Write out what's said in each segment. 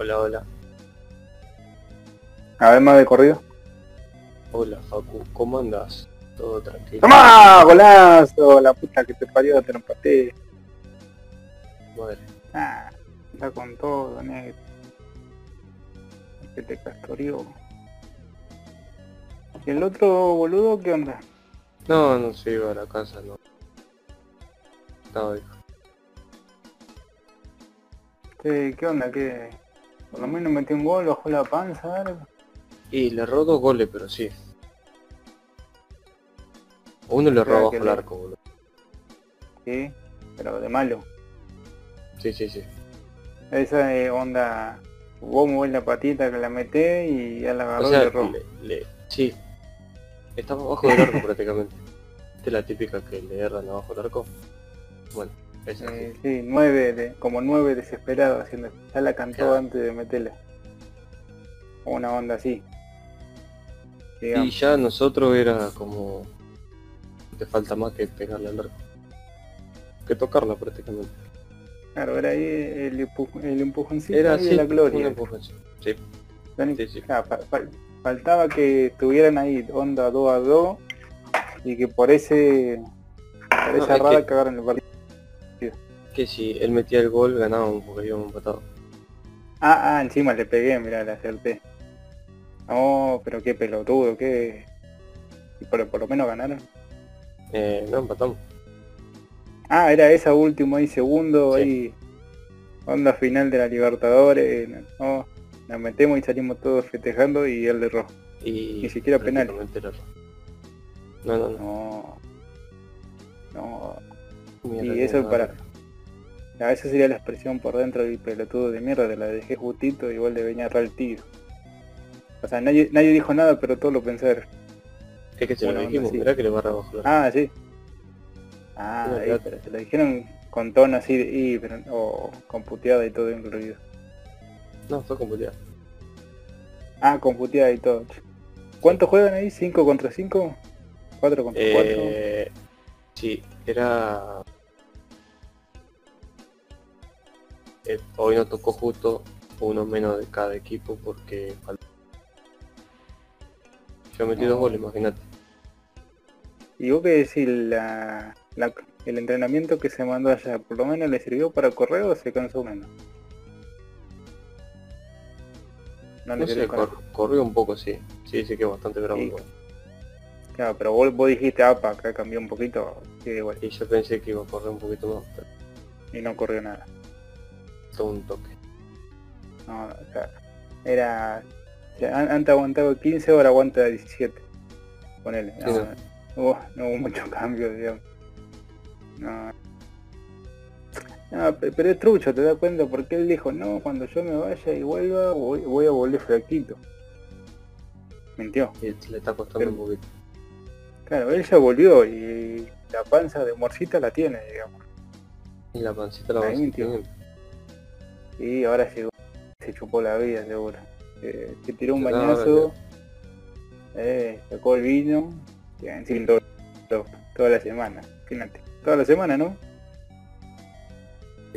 Hola, hola. A ver, más de corrido. Hola, Facu. ¿Cómo andas? Todo tranquilo. ¡Toma! ¡Golazo! La puta que te parió, te lo empaté. Madre. Ah, está con todo, negro. Que te castoreó. ¿Y el otro boludo qué onda? No, no se iba a la casa, no. Estaba hijo. ¿Qué, qué onda? ¿Qué? Por lo menos metió un gol, bajó la panza. Y le erró dos goles, pero sí. Uno le Claro bajo el arco, boludo. Sí, pero de malo. Sí, sí, sí. Esa es onda, vos movés la patita que la metés y ya la agarró O y sea, le erró. le, le- sí. Estaba abajo del arco prácticamente. Esta es la típica que le erran abajo del arco. Bueno, esa Eh, sí. sí, nueve, de, como nueve desesperado haciendo. Ya la cantó Claro. antes de meterla. Una onda así. Y ya nosotros era como... Te falta más que pegarle al arco. Que tocarla prácticamente. Claro, era ahí el, empu- el empujoncito Era ahí así, de la gloria. sí. Sí, sí, sí. fa- fa- faltaba que estuvieran ahí onda 2 a 2 y que por ese por No, esa es rara que- cagaron el partido. Que si él metía el gol ganábamos porque íbamos empatados. Ah, ah, encima le pegué, mira, le acerté. No, pero qué pelotudo, qué... Y por, lo menos ganaron. Eh, no empatamos. Ah, era esa última ahí, segundo, Sí. ahí. Onda final de la Libertadores. No, la metemos y salimos todos festejando y él erró. Y Ni siquiera penal. No, no, no. No. No. Y eso para... A esa sería la expresión por dentro del pelotudo de mierda, de la dejé justito, igual le venía a errar el tiro. O sea, nadie, nadie dijo nada, pero todos lo pensaron. Es que se Una lo dijimos, mirá que le barra abajo. Ah, sí. Ah, No, ahí, claro. pero se lo dijeron con tono así de y, pero, o con puteada y todo incluido. No, fue con puteada. Ah, con puteada y todo. ¿Cuántos juegan ahí? ¿5 contra 5? ¿4 contra 4? Eh, sí, era... Eh, hoy nos tocó justo uno menos de cada equipo porque. Yo metí dos No. goles, imagínate. ¿Y vos qué decís? La, la- ¿El entrenamiento que se mandó allá por lo menos le sirvió para correr o se cansó menos? No No sé, para- cor- corrió un poco, sí. Sí, sí que bastante bravo. Sí. Claro, pero vos, vos dijiste, apa, acá cambió un poquito, sí, igual, Y yo pensé que iba a correr un poquito más, pero y no corrió nada. Un toque. No, o sea, era... o sea, an- antes aguantaba 15, ahora aguanta 17. Ponele. Sí, No, no. no hubo, no hubo mucho cambio, digamos. No. No, pe- pero es trucho, te das cuenta, porque él dijo, no, cuando yo me vaya y vuelva, voy, voy a volver flaquito. Mintió. Y le está costando Pero- un poquito. Claro, él ya volvió y la panza de morcita la tiene, digamos. Y la pancita la Ahí vas a mintió. tener. Y ahora llegó, se chupó la vida, seguro. Eh, se tiró un bañazo, eh, sacó el vino, y encima todo, todo- toda la semana, fíjate. Toda la semana, ¿no?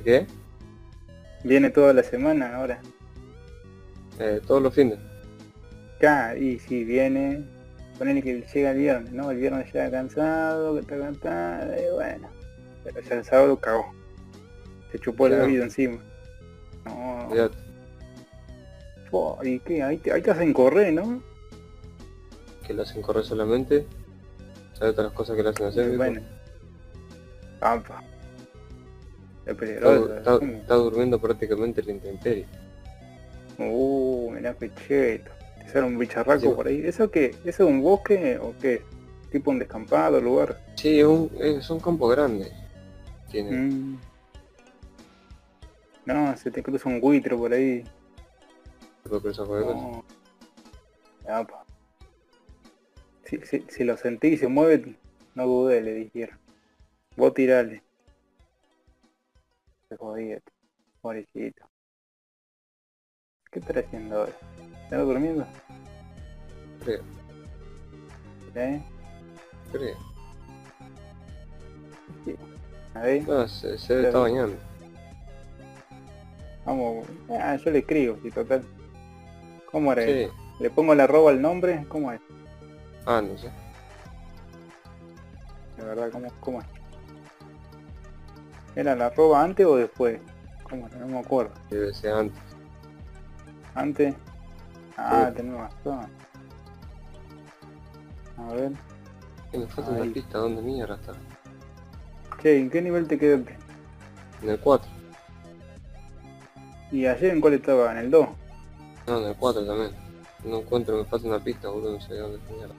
¿Qué? Viene toda la semana ahora. Eh, todos los fines. Acá, y si viene, ponele que llega el viernes, ¿no? El viernes llega cansado, que está cansado, y bueno. Pero ya el sábado cagó. Se chupó la vida encima. No, Olvídate. po, ¿y qué? Ahí te, ahí te hacen correr, ¿no? Que lo hacen correr solamente. Hay otras cosas que le hacen hacer. bueno. Es está, peligroso. está- ¿cómo? está durmiendo prácticamente en la intemperie. Uh, mirá qué cheto. Te sale un bicharraco Sí. por ahí. ¿Eso qué? ¿Eso es un bosque o qué? ¿Tipo un descampado, lugar? Sí, es un, es un campo grande. Tiene. Mm. No, se te cruza un buitre por ahí. puede cruzar cosa. No. Si, si, si lo sentís y se mueve, no dudé, le dijeron. Vos tirale. Se jodía, pobrecito. ¿Qué estará haciendo ahora? ¿Está durmiendo? Creo, ¿Eh? creo. A ver. No, se, se estar bañando. Vamos, ah, yo le escribo, y total. ¿Cómo era? Sí. ¿Le pongo la arroba al nombre? ¿Cómo es? Ah, no sé. De verdad, ¿cómo, cómo es? ¿Era la arroba antes o después? ¿Cómo? era? No me acuerdo. Debe ser antes. ¿Antes? Ah, Sí. tenés razón. A ver. Eh, me falta Ahí. una pista, ¿dónde mierda está? Che, ¿en qué nivel te quedaste? En el 4. ¿Y ayer en cuál estaba? ¿En el 2? No, en el 4 también. No encuentro, me falta una pista, boludo, no sé dónde está mierda.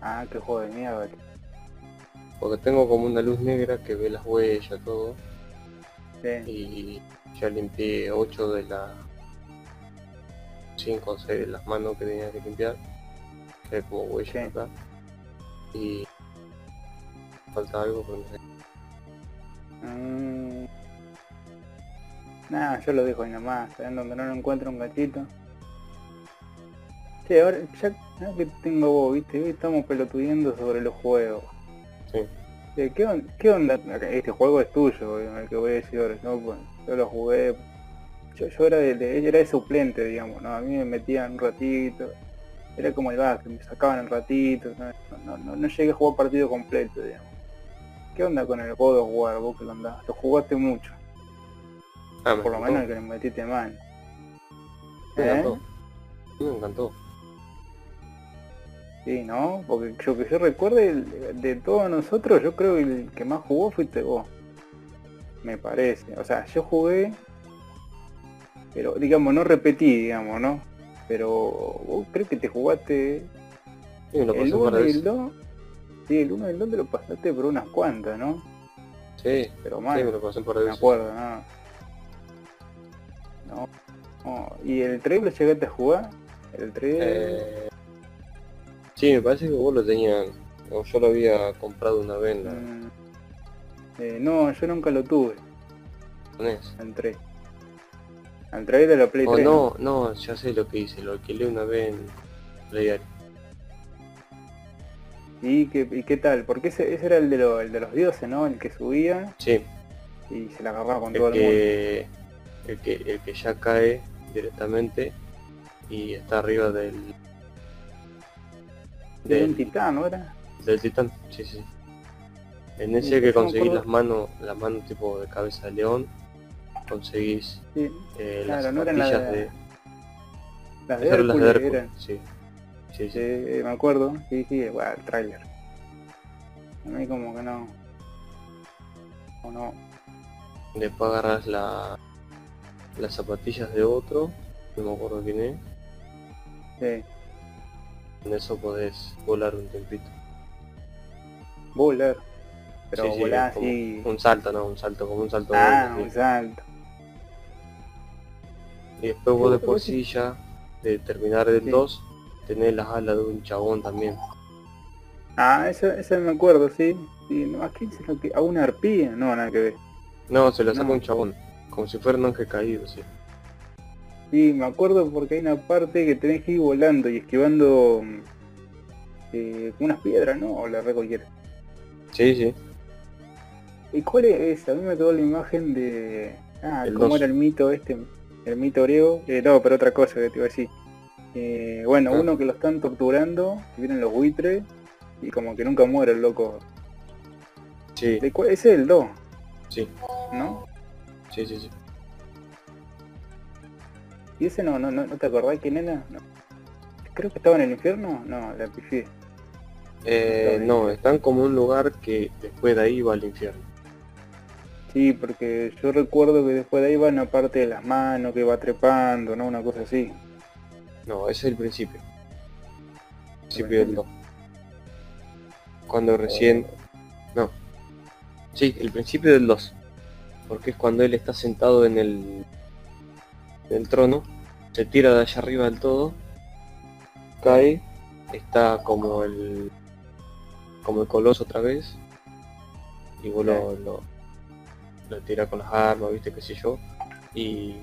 Ah, qué juego de mierda. Porque tengo como una luz negra que ve las huellas, todo. Sí. Y ya limpié 8 de las 5 o 6 de las manos que tenía que limpiar. Que hay como huellas Sí. acá. Y falta algo, pero no sé. Mm. Nah, yo lo dejo ahí nomás, en donde no lo encuentro un gatito. Che, ahora ya, ya que tengo vos, viste, hoy estamos pelotudiendo sobre los juegos. Sí. Che, ¿qué, on- ¿Qué onda? Este juego es tuyo, el que voy a decir ahora, ¿no? Pues, yo lo jugué. Yo, yo era de, de- era de suplente, digamos, ¿no? A mí me metían un ratito. Era como el básquet, me sacaban el ratito, ¿no? No, no, no llegué a jugar partido completo, digamos. ¿Qué onda con el God of War, vos que lo andás? Lo jugaste mucho, Ah, me por lo menos el que le metiste mal. Me ¿Eh? encantó. Me encantó. Sí, ¿no? Porque yo que yo recuerde, de todos nosotros, yo creo que el que más jugó fuiste vos. Me parece. O sea, yo jugué, pero digamos, no repetí, digamos, ¿no? Pero vos creo que te jugaste Sí, lo el un par 1 de y el veces. 2. Sí, el 1 y el 2 te lo pasaste por unas cuantas, ¿no? Sí, Pero sí, mal. me lo pasé de me acuerdo, ¿no? No. no. ¿Y el 3 lo llegaste a jugar? El 3... Eh, sí, me parece que vos lo tenías, o yo lo había comprado una vez la mm, eh, no, yo nunca lo tuve, NES. al 3. Al 3 de la Play O 3. no, no, ya sé lo que hice, lo alquilé una vez en Play ¿Y qué, ¿Y qué tal? Porque ese, ese era el de, lo- el de los dioses, ¿no? El que subía Sí, y se la agarraba con todo el el mundo. El que el que ya cae directamente y está arriba del del, titán, ¿no era? del titán, sí, sí. En ese que conseguís las manos, las manos tipo de cabeza de león, conseguís Sí. eh, Claro, las no eran las zapatillas de- de, Las de eran las de Hércules Hércules, eran. sí. Sí, sí. Sí, me acuerdo. Sí, sí, bueno, el tráiler. A mí como que no. O no. Después agarras la, las zapatillas de otro, no me acuerdo quién es, Sí. en eso podés volar un tiempito. Volar. Pero Sí, sí, así. Un salto, no, un salto, como un salto. Ah, un salto. Y después vos de por sí. sí ya, de terminar el Sí. 2, tenés las alas de un chabón también. Ah, eso, eso me acuerdo, sí. sí no, ¿A quién se lo que.? ¿A una arpía? No, nada que ver. No, se lo saca No. un chabón, como si fuera un ángel caído, sí. Sí, me acuerdo porque hay una parte que tenés que ir volando y esquivando mm, eh, unas piedras, ¿no? O la re cualquiera. Sí, sí. ¿Y cuál es esa? A mí me quedó la imagen de... Ah, El ¿cómo dos. era el mito este? El mito griego. Eh, no, pero otra cosa que te iba a decir. Eh, bueno, Ah. uno que lo están torturando, y vienen los buitres, y como que nunca muere el loco. Sí, ¿De cuál? Ese es el 2, sí, ¿no? Sí, sí, sí. ¿Y ese no, no, no, no te acordás quién era? No. Creo que estaba en el infierno. No, la pifié. Eh, Está no, están como un lugar que después de ahí va al infierno. Sí, porque yo recuerdo que después de ahí va una parte de las manos que va trepando, ¿no? Una cosa así. No, ese es el principio. Principio del 2. Cuando recién... No. Sí, el principio del 2. Porque es cuando él está sentado en el... En el trono. Se tira de allá arriba del todo. Cae. Está como el... Como el coloso otra vez. Y vos lo, lo, lo tira con las armas, viste, qué sé yo. Y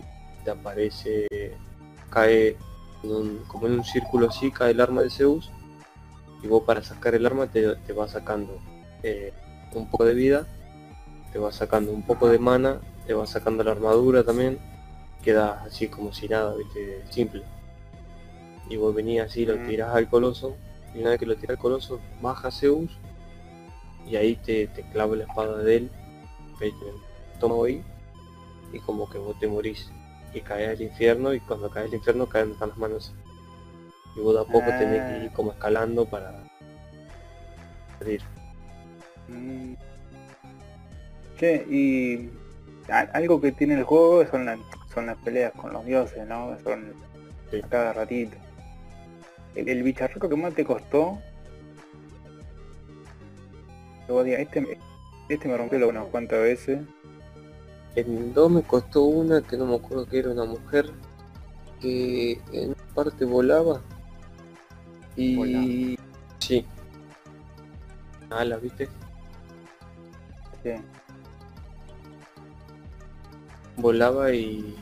te aparece... Cae en un- como en un círculo así cae el arma de Zeus y vos para sacar el arma te, te va sacando eh, un poco de vida, te va sacando un poco de mana le vas sacando la armadura también, queda así como si nada, viste, simple. Y vos venías así, lo Mm. tirás al coloso, y una vez que lo tirás al coloso, baja Zeus, y ahí te, te clava la espada de él, toma ahí, y como que vos te morís, y caes al infierno, y cuando caes al infierno caen hasta las manos. Y vos de a poco tenés que ir como escalando para salir. Che, y algo que tiene el juego son, las son las peleas con los dioses, ¿no? Son Sí. a cada ratito. El, el bicharraco que más te costó, que vos digas, este, me- este me rompió unas cuantas veces. En el 2 me costó una que no me acuerdo que era una mujer que en parte volaba y Volaba. sí alas viste Sí. Volaba y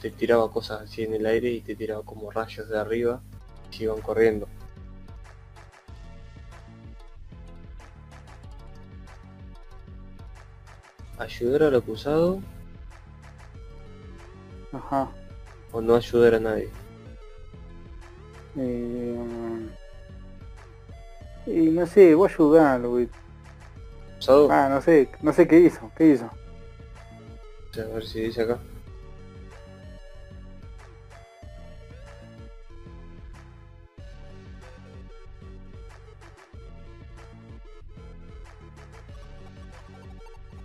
te tiraba cosas así en el aire y te tiraba como rayos de arriba y se iban corriendo ayudar al acusado Ajá. o no ayudar a nadie Eh, y no sé, voy a ayudarlo, güey. acusado Ah, no sé, no sé qué hizo, qué hizo. A ver si dice acá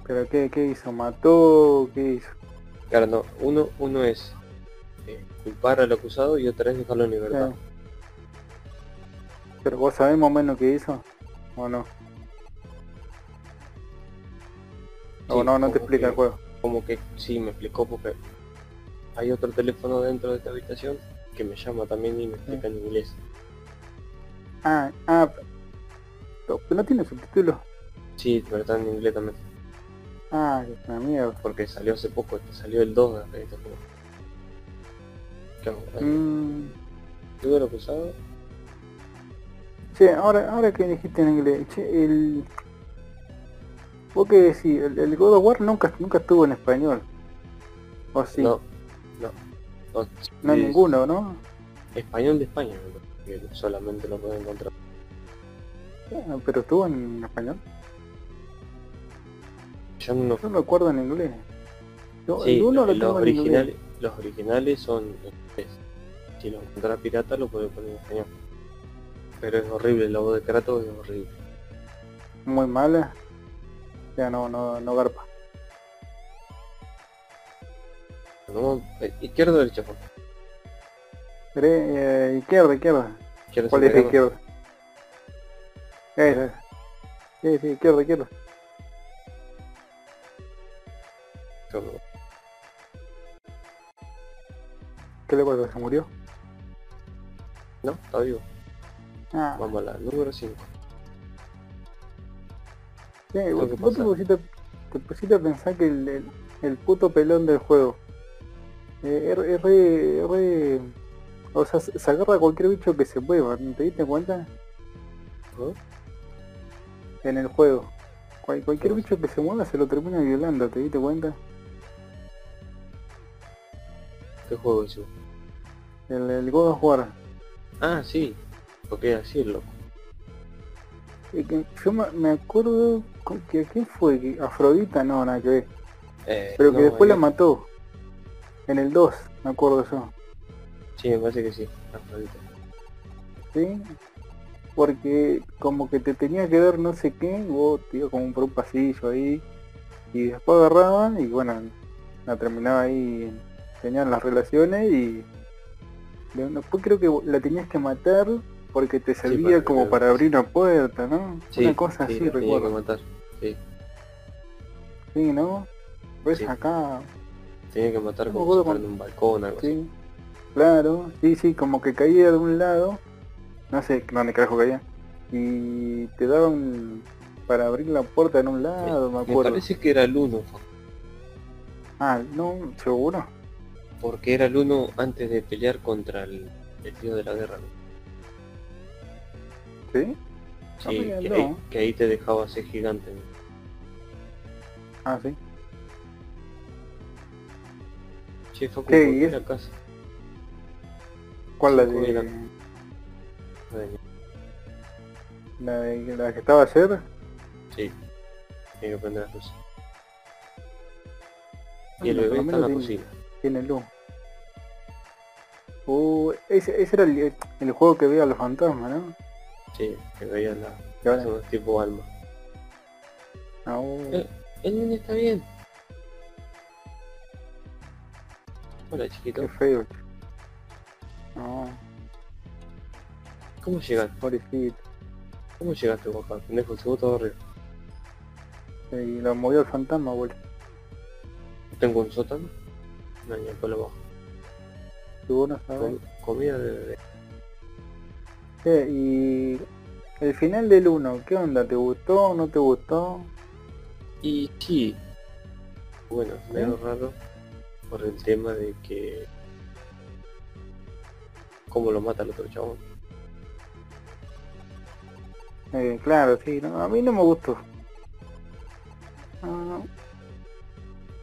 Pero qué, qué hizo, mató, qué hizo. Claro, no. Uno, uno es eh, culpar al acusado y otra es dejarlo en libertad. Sí. Pero vos sabés más o menos qué hizo, o no. o no, no te explica el juego. Como que sí, me explicó porque hay otro teléfono dentro de esta habitación que me llama también y me explica en inglés. Ah, ah, pero no tiene subtítulos. Sí, pero está en inglés también. Ah, qué una mierda. Porque salió hace poco, salió el 2 de este juego. Eh, Mm, ¿Ayuda al acusado? che, ahora, ahora que dijiste en inglés, che, el... ¿Vos qué decís? El, el God of War nunca, nunca estuvo en español. ¿O sí? No, no. No, No hay ninguno, ¿no? Español de España, que solamente lo pueden encontrar. Pero estuvo en español. Yo no Yo me acuerdo en inglés. Yo, Sí, uno lo los, tengo en inglés. originales, los originales son en inglés. Si lo encuentra pirata lo puede poner en español. Pero es horrible, la voz de Kratos es horrible. Muy mala. Ya no, no, no garpa. No, eh, izquierda o derecha? Dere- eh, izquierda, izquierda. Izquierda ¿Cuál es izquierda? Esa. Sí, sí, izquierda, izquierda. ¿Qué le pasa? ¿Se murió? No, está vivo. Ah, Vamos a la número 5. Sí, vos, que vos te, pusiste, te pusiste a pensar que el, el, el puto pelón del juego eh, es, re, es re- O sea, se agarra a cualquier bicho que se mueva, ¿no ¿te diste cuenta? En el juego. Cual- cualquier ¿Cómo? bicho que se mueva se lo termina violando, ¿te diste cuenta? ¿Qué juego es eso? El, el God of War. Ah, sí. Porque así es loco. Que Yo me acuerdo que quién fue, Afrodita no, nada que ver. Eh, Pero que no, después la eh, mató. En el 2, me acuerdo yo. Sí, me parece que sí. Afrodita. ¿Sí? Porque como que te tenía que dar no sé qué, vos te ibas como por un pasillo ahí. Y después agarraban y bueno, la terminaba ahí, tenían las relaciones y de- después creo que la tenías que matar porque te servía para como para abrir una puerta, ¿no? Sí, una cosa sí, así, recuerdo. matar. Sí, Sí, ¿no? Pues Sí. acá, tenía que matar No me como si con- un balcón algo así. sí. Claro, sí, sí, como que caía de un lado, no sé dónde carajo caía, y te daban para abrir la puerta en un lado, me Me acuerdo. parece que era el 1, Ah, no, seguro. porque era el 1 antes de pelear contra el, el tío de la guerra. ¿no? ¿Sí? Sí, mira, que, no. ahí, que ahí te dejaba ser gigante. Ah, sí. Che, Facu, ¿Qué? ¿por ¿Y es? la casa? ¿Cuál la de, mil acá. la de la que estaba ayer? Sí, tiene que prender las luces. Y Bueno, el bebé está en la tiene- cocina. Tiene luz. Uh, ese, ese era el, el juego que veía a los fantasmas, ¿no? Sí, que veía la... Que ahora- Son tipo alma. Ah, uh, Eh. El nene está bien. Hola chiquito. qué feo. No, ¿Cómo llegaste? pobrecito. ¿Cómo llegaste acá? Pendejo, se todo arriba. Y lo movió el fantasma, boludo. Tengo un sótano. No, ni por abajo. Y vos no sabés. Com- comida de bebé. Y el final del 1, ¿qué onda? ¿Te gustó o no te gustó? Y sí. Bueno, medio ¿Eh? raro por el tema de que... ¿Cómo lo mata el otro chabón? Eh, claro, sí, no, a mí no me gustó. No, no.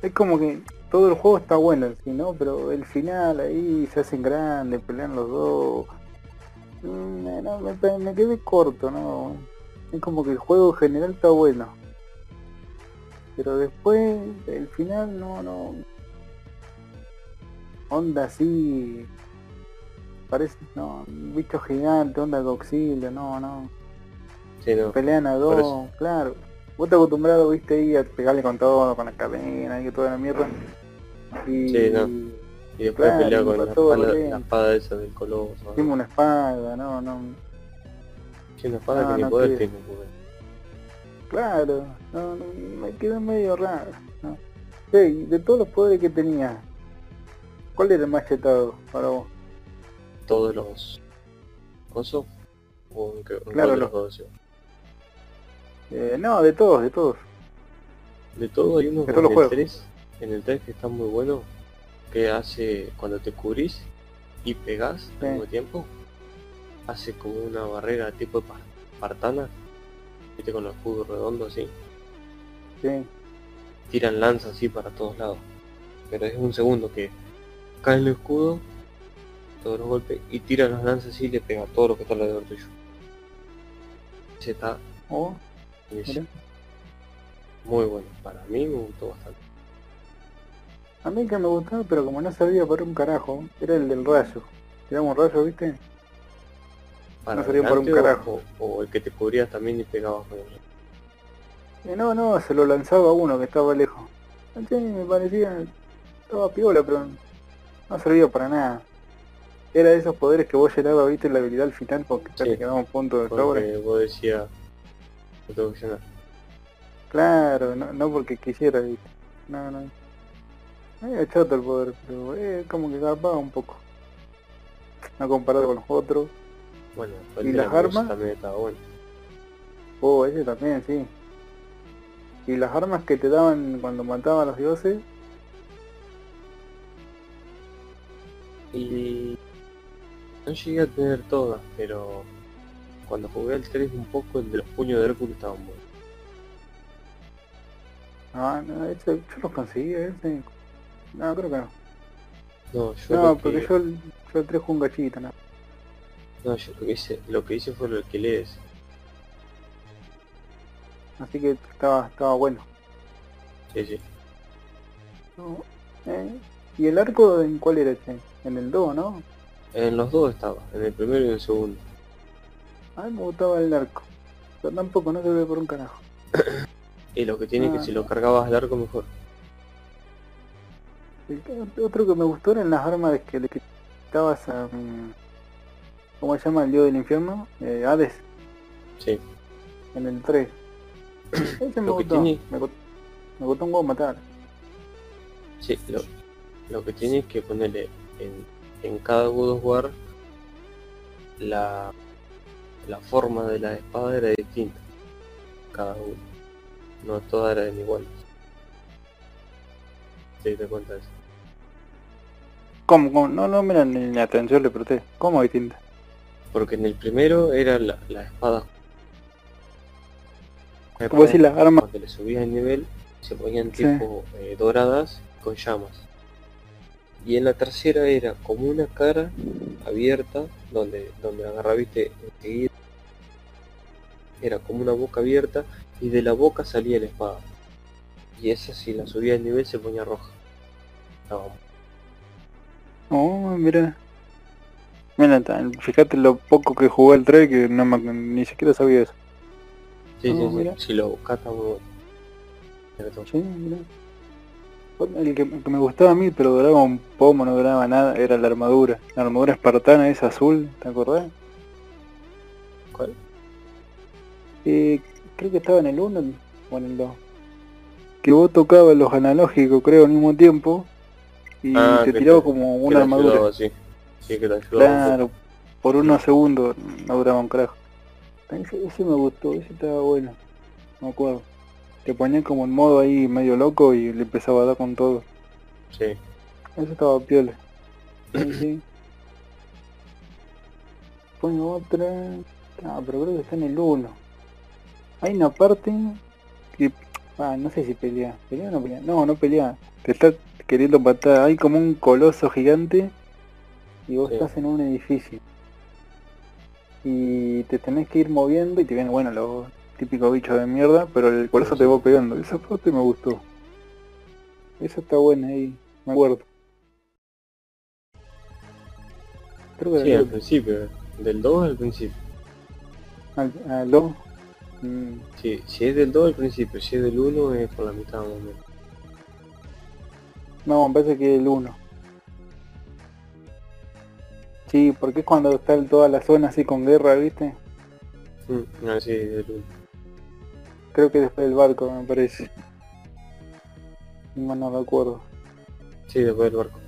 Es como que todo el juego está bueno en sí, ¿no? Pero el final ahí se hacen grandes, pelean los dos. Mm, no, me, quedé corto, ¿no? Es como que el juego en general está bueno. Pero después, el final no, no. Onda así. Parece, no, bicho gigante, onda Godzilla, no, no. Sí, no. Pelean a dos, claro. Vos te acostumbrado, viste, ahí a pegarle con todo, con la cadena y toda la mierda. Y Sí, no. Y después Claro, con la todo espada, la espada esa del coloso. tiene una espada, no, no. Sí, una espada No, que ni no poder quiere. tiene. porque- Claro, no, no, me quedó medio raro. ¿no? De todos los poderes que tenía, ¿cuál era el más chetado para vos? Todos los... ¿Coso? ¿O en qué- en Claro, los- dos? Eh, no, de todos, de todos. De todo hay uno De en todos los el juegos. 3, en el 3 que está muy bueno, que hace cuando te cubrís y pegás Sí. al mismo tiempo, hace como una barrera tipo espartana, viste con los escudos redondos así, Sí, tiran lanzas así para todos lados. Pero es un segundo que cae el escudo, todos los golpes, y tira las lanzas así y le pega a todo lo que está alrededor tuyo. Ese está oh, muy bueno, para mí me gustó bastante. A mí que me gustaba, pero como no sabía para un carajo, era el del rayo. Tiraba un rayo, ¿viste? Para servía para un carajo. O, o el que te cubrías también y pegabas con no, no, se lo lanzaba a uno que estaba lejos. Sí, me parecía... Estaba piola, pero no servía para nada. Era de esos poderes que vos llenabas, viste, la habilidad al final porque ya Sí. te quedaba un punto de. Porque vos decías, lo tengo que llenar. Claro, no, no porque quisiera, viste. No, no. Medio chato el poder, pero eh, como que garpaba un poco. No comparado con los otros. Bueno, ¿Y las armas? también estaba bueno. Oh, ese también, sí. Y las armas que te daban cuando mataban a los dioses, Y no llegué a tener todas, pero cuando jugué al 3 un poco el de los puños de Hércules estaban buenos. ah, no, ese, yo los conseguí, ese. No, creo que no. No, yo No, lo que, porque yo, yo el 3 jugué un gachito, ¿no? no, yo lo que hice, lo que hice fue lo que lees. Así que estaba, estaba bueno. Sí, sí. No, eh, ¿Y el arco en cuál era ese? En el 2, ¿no? En los dos estaba, en el primero y en el segundo. A mí me gustaba el arco. Pero tampoco, no se ve por un carajo. Y lo que tiene Ah. que si lo cargabas al arco mejor. Otro que me gustó eran las armas de que le quitabas a... mm, ¿Cómo se llama? El dios del infierno? Eh, Hades, Sí. en el 3. Ese me gustó. tiene- Me, gu- me gustó un huevo matar. Sí, lo, lo que tiene es que ponerle en, en cada God of War la, la forma de la espada era distinta. Cada uno. No todas eran iguales. Sí, te cuenta eso. ¿Cómo? cómo? No, no, mira, ni la atención le presté. ¿Cómo distinta? Porque en el primero era la, la espada. Como decir las armas. Cuando le subías el nivel se ponían Sí. tipo eh, doradas con llamas. Y en la tercera era como una cara abierta, donde, donde agarra, viste, enseguida. Era como una boca abierta y de la boca salía la espada. Y esa si la subía el nivel se ponía roja. Estaba Oh, mira. Mira, fíjate lo poco que jugué el 3 que no me- ni siquiera sabía eso. Sí, sí, sí. Si lo buscas está muy bueno. Pero todo. Sí, mira. Bueno, El que, que me gustaba a mí, pero duraba un pomo, no duraba nada, era la armadura. La armadura espartana esa azul, ¿te acordás? ¿Cuál? Eh, creo que estaba en el 1 o en el 2. Que vos tocabas los analógicos, creo, al mismo tiempo. Y Ah, te tiraba te- como una armadura. ayudaba, sí. Sí, que un. Claro, por unos segundos no duraba un carajo. Ese, ese me gustó, ese estaba bueno. No me acuerdo. Te ponía como en modo ahí medio loco y le empezaba a dar con todo. Sí. Eso estaba piola. Sí, sí. Pone otra. Ah, pero creo que está en el 1. Hay una parte que. Ah, no sé si pelea. ¿Pelea o no pelea? No, no pelea. Te está queriendo matar. Hay como un coloso gigante y vos Sí. estás en un edificio. Y te tenés que ir moviendo y te vienen, bueno, los típicos bichos de mierda, pero el coloso Sí, te va pegando. Esa parte me gustó. Esa está buena ahí, me acuerdo. Creo que Sí, al principio. Del 2 al principio. al, al dos. Mm, Sí, si es del 2 al principio, si es del 1 es por la mitad más o menos. No, me parece que el 1. Sí, porque es cuando está en toda la zona así con guerra, ¿viste? Mm, No, sí, del 1. Creo que después del barco, me parece. No, no recuerdo. Sí, después del barco.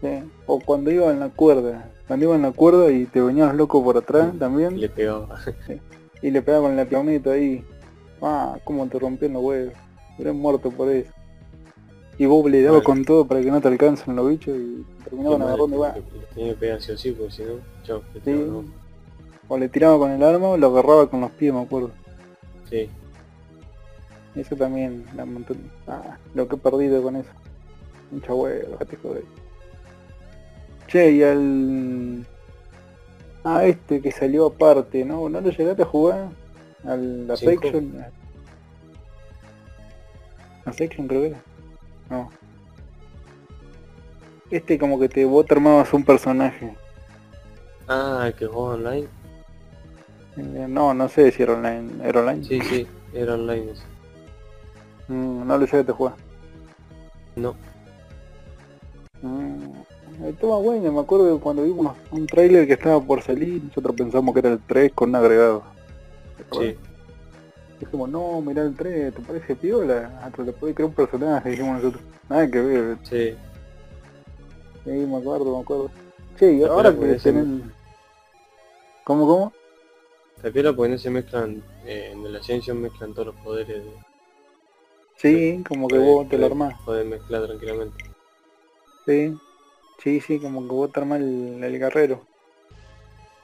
Sí. O cuando iba en la cuerda. Cuando iba en la cuerda y te venías loco por atrás Y también. le pegaba. Y le pegaba con la piernita ahí. Ah, cómo te rompió los huevos. Eres muerto por eso. Y vos le dabas Vale. con todo para que no te alcancen los bichos y terminaban agarrando igual. Tenía que pegar sí porque si no, chao. le Sí. O le tiraba con el arma o lo agarraba con los pies, me acuerdo. Sí. Eso también, la montón... Ah, lo que he perdido con eso. Mucha huevo, te joder. Che, y al... Ah, este que salió aparte, ¿no? ¿No lo llegaste a jugar? Al la. Section. La Section creo que era. No. Este como que te vos te armabas un personaje. Ah, el que juega online. Eh, No, no sé si era online. ¿Era online? Sí, sí, era online ese. Mm, no lo llegaste a jugar. No. Mm, estaba bueno, me acuerdo cuando vimos un tráiler que estaba por salir, nosotros pensamos que era el 3 con un agregado. ¿Te Sí. Dijimos, no, mirá el 3, ¿te parece piola? Hasta le podés crear un personaje, dijimos nosotros. Nada que ver, Sí. sí, me acuerdo, me acuerdo. Che, y ahora que se tienen... ¿Cómo, cómo? La piola porque no se mezclan, eh, en el Ascension mezclan todos los poderes de... Sí, como que vos te lo armás. Pueden mezclar tranquilamente. Sí, sí, sí, como que vos te armás el, el guerrero.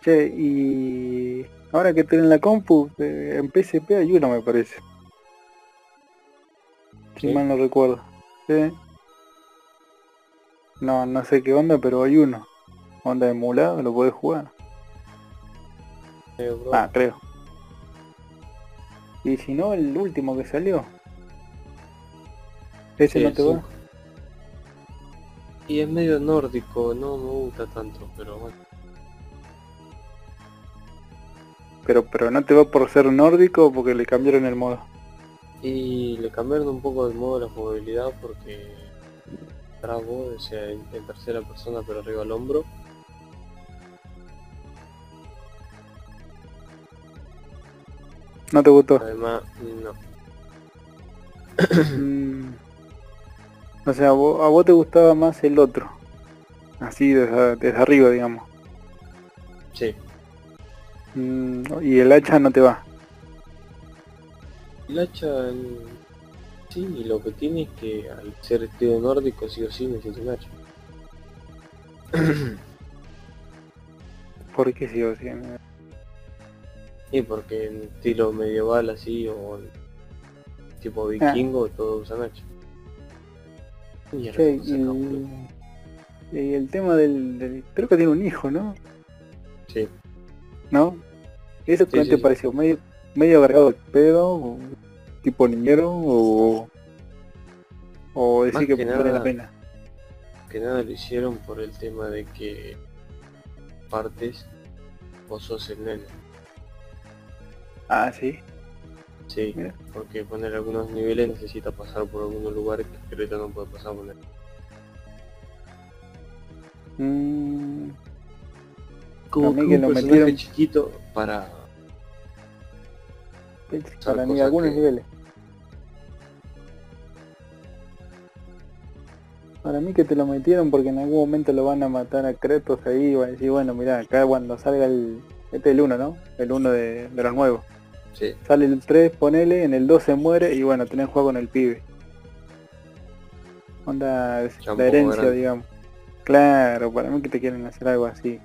Che, y ahora que tienen la compu, eh, en PSP hay uno me parece. Si Sí. mal no recuerdo. Sí. No, no sé qué onda, pero hay uno. Onda emulado, lo podés jugar. Bro, Ah, creo. Y si no, el último que salió. Ese sí, no te va. Y es medio nórdico, no me gusta tanto, pero bueno. Pero, pero no te va por ser nórdico porque le cambiaron el modo. Y le cambiaron un poco el modo de la jugabilidad porque bravo, o sea, en, en tercera persona pero arriba al hombro. ¿No te gustó? Además, no. Mm. O sea, a vos, a vos te gustaba más el otro. Así desde, desde arriba, digamos. Sí. Mm, y el hacha no te va. El hacha, sí, y lo que tiene es que al ser estilo nórdico sí o sí necesita un hacha. ¿Por qué sí o sí? Y porque en estilo medieval así o tipo vikingo todos usan hacha. Y el tema del, del- Creo que tiene un hijo, ¿no? Sí, ¿No? ¿Eso qué Sí, te sí, sí. pareció? ¿Medio, medio agregado de pedo? O, ¿Tipo niñero? ¿O, o decir que, que vale la nada- pena? que nada lo hicieron por el tema de que partes vos sos el nene. Ah, sí. Sí, Mira. porque poner algunos niveles necesita pasar por algunos lugares que Creta no puede pasar por él. Mm, Como que un lo personaje metieron- chiquito para para ni algunos que- niveles. Para mí que te lo metieron porque en algún momento lo van a matar a Kratos ahí y van a decir, bueno, mira, acá cuando salga el... Este es el 1, ¿no? El 1 de, de los nuevos. sí, Sale el 3, ponele, en el 2 se muere y bueno, tenés juego con el pibe. Onda, la herencia, grande. digamos. Claro, para mí que te quieren hacer algo así.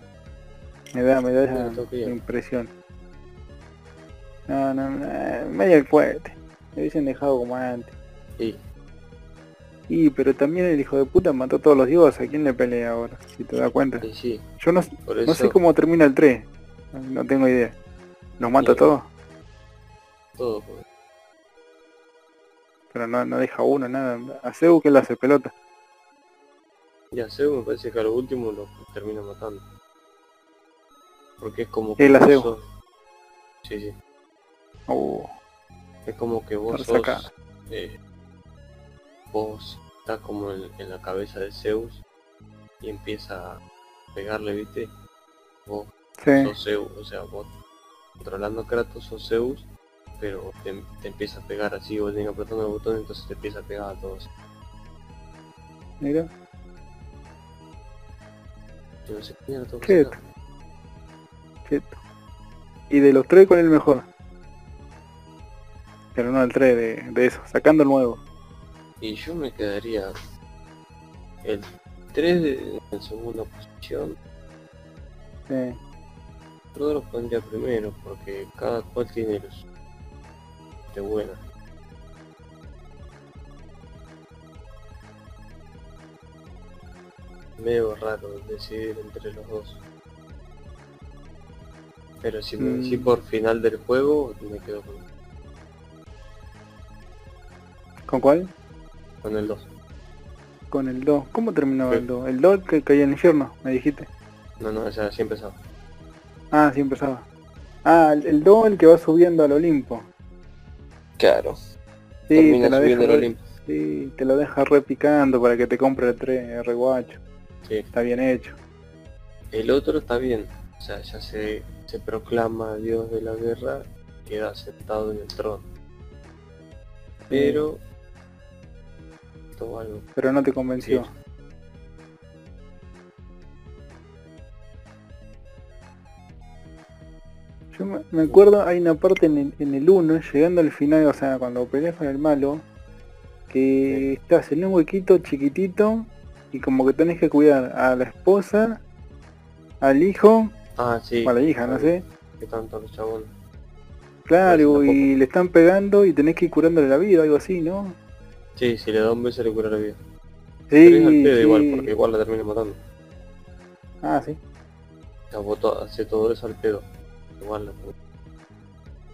Me da, me da esa bien. impresión. No, no, no, medio el fuerte. Me hubiesen dejado como antes. y Y, pero también el hijo de puta mató a todos los dioses. ¿A quién le pelea ahora? Si te das cuenta. y sí, Yo no, por eso no sé cómo termina el 3. No tengo idea. ¿Los mata a Sí. todos? todo pues. Pero no, no deja uno, nada. A Zeus que le hace pelota. Ya sé, me parece que a lo último lo termina matando. Porque es como El vos aseo. sos- Sí, sí. Oh, Es como que vos sos... eh, vos estás como en, en la cabeza de Zeus y empieza a pegarle, ¿viste? Vos sí. sos Zeus, o sea, vos controlando a Kratos sos Zeus, pero te, te empieza a pegar así, vos tenés apretando el botón, entonces te empieza a pegar a todos. Mira. Yo no sé tengo que ¿Qué? Y de los tres, ¿cuál es el mejor? Pero no el 3 de, de eso, sacando el nuevo. Y yo me quedaría el 3 de, en segunda posición, Sí. todos los pondría primero porque cada cual tiene los de buena. Medio raro decidir entre los dos. Pero si me Mm. decís por final del juego, me quedo con, ¿Con cuál? con el 2. Con el 2. ¿Cómo terminaba Sí. el 2? El 2 que caía en el infierno, me dijiste. No, no, ya así empezaba. Ah, sí empezaba. Ah, el, el 2 el que va subiendo al Olimpo. Claro. Sí, Termina te lo, subiendo deja re, Olimpo. sí, te lo deja repicando para que te compre el 3 re guacho. Sí. Está bien hecho. El otro está bien, o sea, ya se, se proclama dios de la guerra, queda sentado en el trono. Pero... Algo. Pero no te convenció. Sí. Yo me, acuerdo, hay una parte en el, en el 1, llegando al final, o sea, cuando peleas con el malo, que estás en un huequito chiquitito y como que tenés que cuidar a la esposa, al hijo, Ah, sí. o a la hija, no sé. Que tanto los chabones. Claro, y le están pegando y tenés que ir curándole la vida, algo así, ¿no? Sí, si le da un beso le cura la vida. Sí, Pero es al pedo sí. igual, porque igual la termina matando. Ah, sí. O sea, vos to- hace todo eso al pedo. Igual la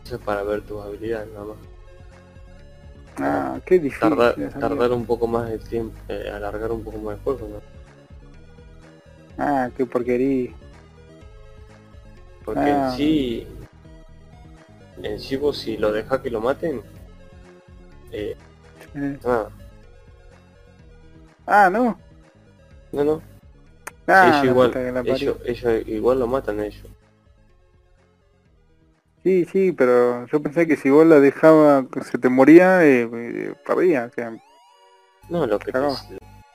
Eso es para ver tus habilidades nada más. Ah, qué difícil. Tardar, tardar un poco más el tiempo, eh, alargar un poco más el juego, ¿no? Ah, qué porquería. Porque Ah. en sí, en sí vos si lo dejas que lo maten, eh, Eh, nada, Ah, no. no, no, Ah, ellos igual, ellos, ellos igual lo matan a ellos. Sí, sí, pero yo pensé que si vos la dejaba se te moría, eh, eh, perdía. O sea, No, lo que te,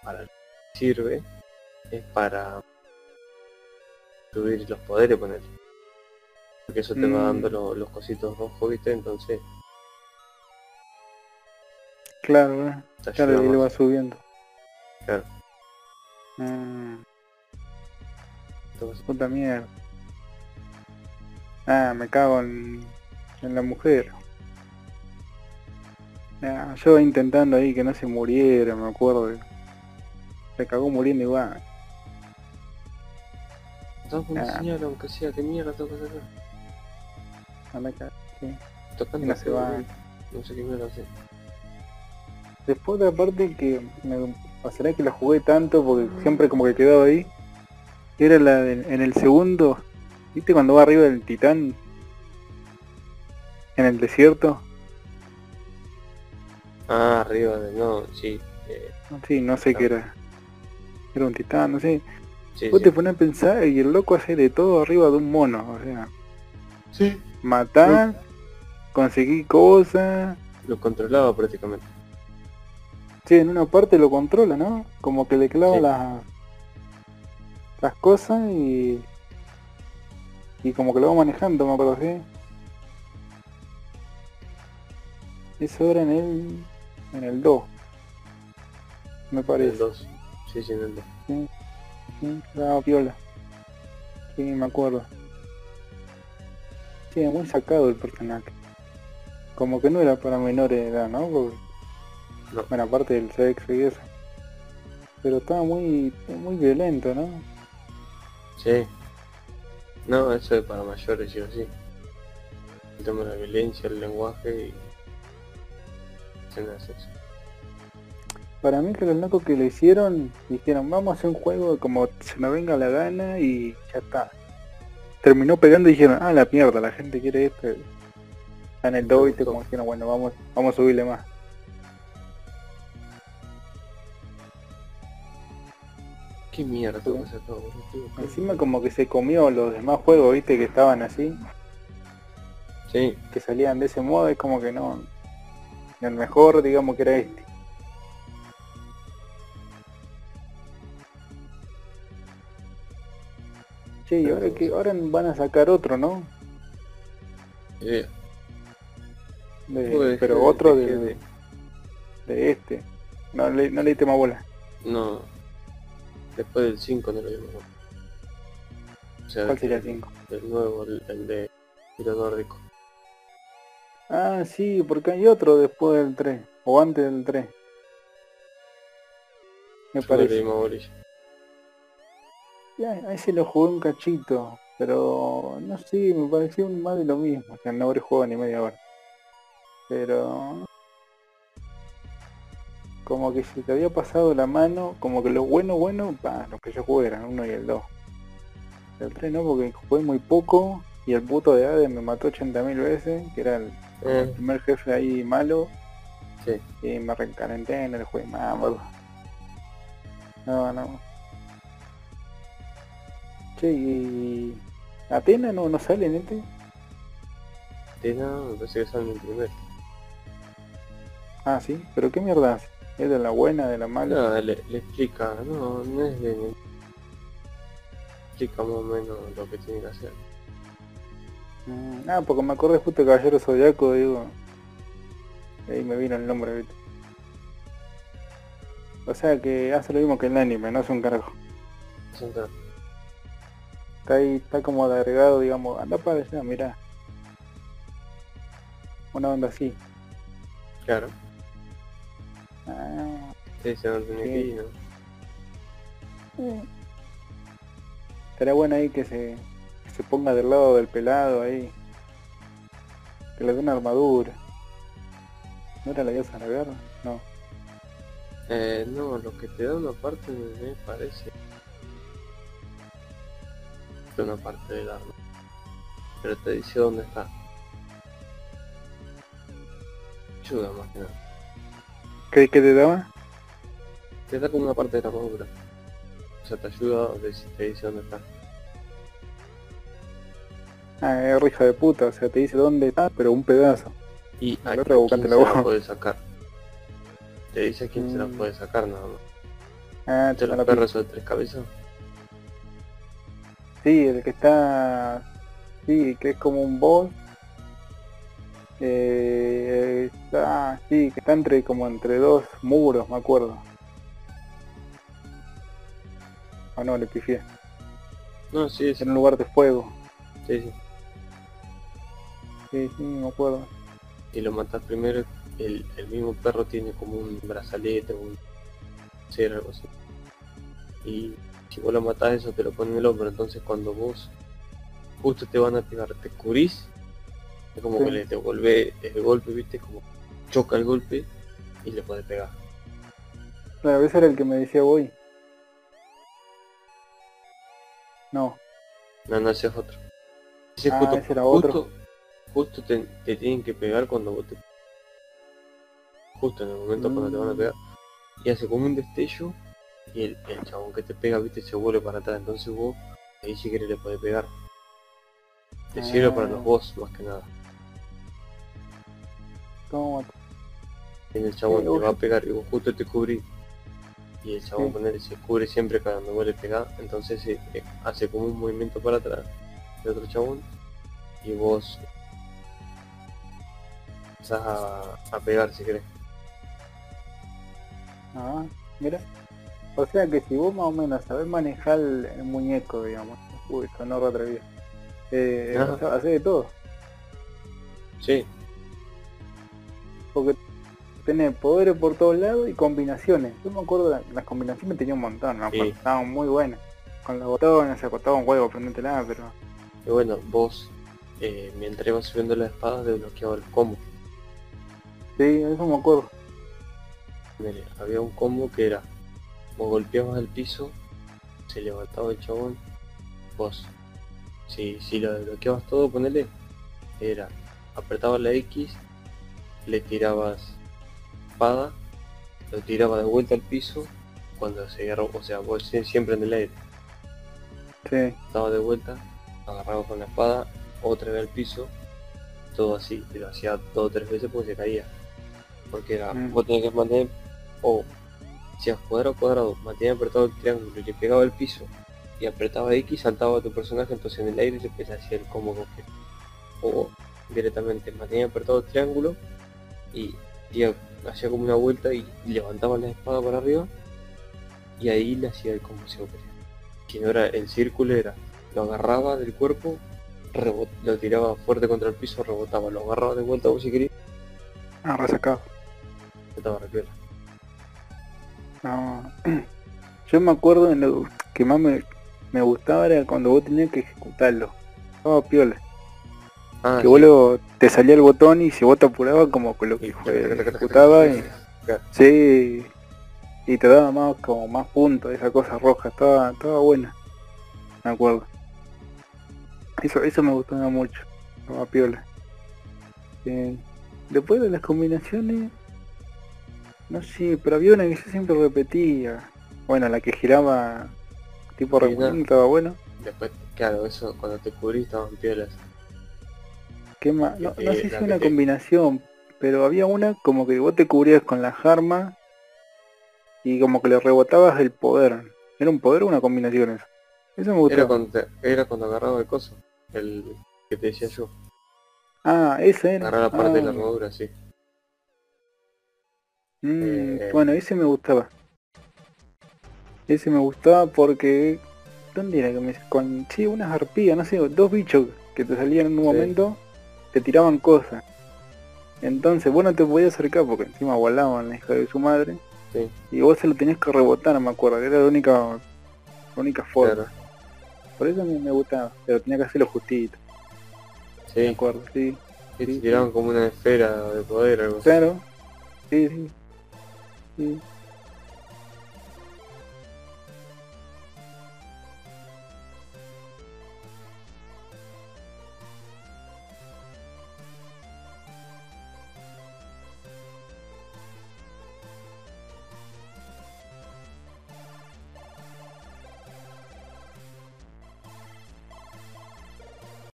para sirve es para subir los poderes, poner. Porque eso te va Mm. dando lo- los cositos rojos, ¿viste? Entonces claro, eh, claro, y lo va subiendo. Claro. Mm, Entonces, puta mierda. Ah, me cago en, en la mujer. Ah, yo intentando ahí que no se muriera, me acuerdo. Se cagó muriendo igual. Que Ah. aunque sea que mierda tengo que sacar. Anda acá. Sí. Tocando No se va. No sé qué. Después de aparte que me pasará que la jugué tanto porque siempre como que quedaba ahí. Era la del- en el segundo. ¿Viste cuando va arriba del titán? En el desierto. Ah, arriba de. No, sí. Eh, Sí, no sé qué era. Era un titán, no sé. sí, Vos sí. te pones a pensar y el loco hace de todo arriba de un mono. O sea, Sí. matar, conseguir cosas. Lo controlaba prácticamente. Sí, en una parte lo controla, ¿no? Como que le clava Sí. las las cosas y y como que lo va manejando, me acuerdo, ¿sí? Eso era en el en el 2. Me En parece. el 2. Sí, sí, en el 2. Sí, estaba piola. Sí, me acuerdo. Muy sacado el personaje. Como que no era para menores de edad, ¿no? Porque- No. Bueno, aparte del sexo y eso. Pero estaba muy muy violento, ¿no? Sí. No, eso es para mayores, sí o sí. El tema de la violencia, el lenguaje y. escena de sexo. Para mí que los locos que lo hicieron, dijeron, vamos a hacer un juego como se nos venga la gana y ya está. Terminó pegando y dijeron, ah, la mierda, la gente quiere esto. Está en el 2 y te como dijeron, bueno, vamos, vamos a subirle más. Qué mierda que- Encima como que se comió los demás juegos, viste, que estaban así, Sí, que salían de ese modo, es como que no. El mejor, digamos que era este. Che, y ahora que ahora van a sacar otro, ¿no? eh, De- pues, pero otro de, que- de este. No le, no le diste más bola. No. Después del 5 no lo dimos. O sea, ¿Cuál sería el 5? el nuevo, el, el de tiro nórdico. Ah, sí, porque hay otro después del 3. O antes del 3. Me Yo no le parece. dimos bolilla. Ya, a ese lo jugué un cachito. Pero no sé, me pareció más de lo mismo. O sea, no habré jugado ni media hora. Pero... Como que se te había pasado la mano, como que lo bueno, bueno, pa, lo que yo jugué eran uno y el 2. El 3 no, porque jugué muy poco y el puto de Hades me mató 80.000 veces, que era el, el Eh, primer jefe ahí malo, sí. y me reencalenté en el juego más, boludo. No, no. Che, y... ¿Atena no, no sale en este? Tina, me parece que sale en el primero. Ah, sí, pero qué mierda hace? ¿Es de la buena, de la mala? No, le, le explica, no, no es de... Explica más o menos lo que tiene que hacer. Mm, Ah, porque me acordé justo de Caballero Zodiaco, digo. Ahí me vino el nombre, ¿viste? O sea que hace lo mismo que el anime, no es un carajo. Es un tra- Está ahí, está como agregado, digamos, anda para allá, mirá. Una onda así. Claro. Ah, Sí, se Sí. ¿no? Estaría bueno ahí que se, que se ponga del lado del pelado ahí. Que le dé una armadura. ¿No era la diosa de la guerra? No. Eh, no, lo que te da una parte me parece... Una parte del arma. Pero te dice dónde está. Ayuda más que nada. ¿Qué, qué te daba? Te da como una parte de la armadura. O sea, te ayuda, te te dice dónde está. Ah, es rija de puta, o sea, te dice dónde está, pero un pedazo. Y a, quién buscate se la puede sacar. Te dice a quién se la Mm. puede sacar nada más. Ah, ¿De chupa los la perros de tres cabezas? Sí, el que está... Sí, que es como un boss. Eh, está, sí, que está entre como entre dos muros, me acuerdo. Ah no, le pifié. No, sí, sí, En un lugar de fuego. sí, sí. Sí, sí, me acuerdo. Y lo matas primero, el, el mismo perro tiene como un brazalete, un cierre, algo así. y si vos lo matás eso te lo pone en el hombro, entonces cuando vos justo te van a pegar, te cubrís, es como Sí. que le devuelve el golpe, viste, como choca el golpe y le puede pegar. Claro, ese era el que me decía voy. No, No, no, ese es otro. Ese Ah, justo, ese era otro. justo, justo te, te tienen que pegar cuando vos te... Justo en el momento cuando te van a Mm. pegar. Y hace como un destello y el, el chabón que te pega, viste, se vuelve para atrás. Entonces vos, ahí si querés le podés pegar. Te sirve para los Ah. boss más que nada. ¿cómo? En el chabón te va a pegar y vos justo te cubrís. Y el chabón Sí. ponele, se cubre siempre cuando vos le pegás. Entonces eh, eh, hace como un movimiento para atrás de otro chabón. Y vos empezás a, a pegar si querés. Ah, mira. O sea que si vos más o menos sabés manejar el, el muñeco, digamos. Uy, sonó re atrevido. Eh, o sea, hacés de todo. Sí, Porque tenés poderes por todos lados y combinaciones. Yo me acuerdo, la- las combinaciones tenía un montón, me Sí. estaban muy buenas. Con los botones, se acostaba un huevo, prendértela, pero... y bueno, vos eh, mientras ibas subiendo la espada desbloqueaba el combo. Sí, eso me acuerdo. Ponele, había un combo que era, vos golpeabas el piso, se levantaba el chabón, vos, si, si lo desbloqueabas todo, ponele, era, apretabas la X, le tirabas espada, lo tirabas de vuelta al piso, cuando se agarró, o sea, vos sie- siempre en el aire, Sí, estaba de vuelta, agarraba con la espada, otra vez al piso, todo así, y lo hacía dos o tres veces porque se caía. Porque era, Mm. vos tenías que mantener, o si cuadrado cuadrado, mantenía apretado el triángulo y le pegaba el piso, y apretaba X, saltaba tu personaje, entonces en el aire se empieza a hacer el combo completo. O directamente mantenía apretado el triángulo y hacía como una vuelta y levantaba la espada para arriba y ahí le hacía el combo. Si no era el círculo era, lo agarraba del cuerpo, rebot- lo tiraba fuerte contra el piso, rebotaba, lo agarraba de vuelta vos si querías, ah, resacado. estaba. No. Yo me acuerdo en lo que más me, me gustaba era cuando vos tenías que ejecutarlo. Estaba piola. Ah, que sí. vos lo- te salía el botón y si vos te apurabas como que lo Y- fue, ejecutaba y sí y te daba más como más puntos esa cosa roja estaba estaba buena me acuerdo eso eso me gustaba mucho estaba piola Eh, después de las combinaciones no sé pero había una que yo siempre repetía bueno la que giraba tipo remolino estaba bueno Después, claro, eso cuando te cubrís estaban piolas. ¿Qué más? No, no Eh, sé si la una te- combinación, pero había una como que vos te cubrías con las armas y como que le rebotabas el poder. ¿Era un poder o una combinación eso? Eso me gustó. Era cuando, te- era cuando agarraba el coso, el que te decía yo, Ah, ese era. agarrar la parte de la Ah, armadura, sí. Mm, eh. Bueno, ese me gustaba. Ese me gustaba porque... ¿Dónde era que me... Con... Sí, unas arpías, no sé, dos bichos que te salían en un Sí. momento, te tiraban cosas. Entonces vos no te podías acercar porque encima volaban la hija de su madre. Sí, Y vos se lo tenías que rebotar, me acuerdo, era la única, la única forma. claro. Por eso me, me gustaba, pero tenía que hacerlo justito, me Sí, acuerdo, sí. sí, te sí, tiraban como una esfera de poder, algo así. Claro, sí, sí. Sí.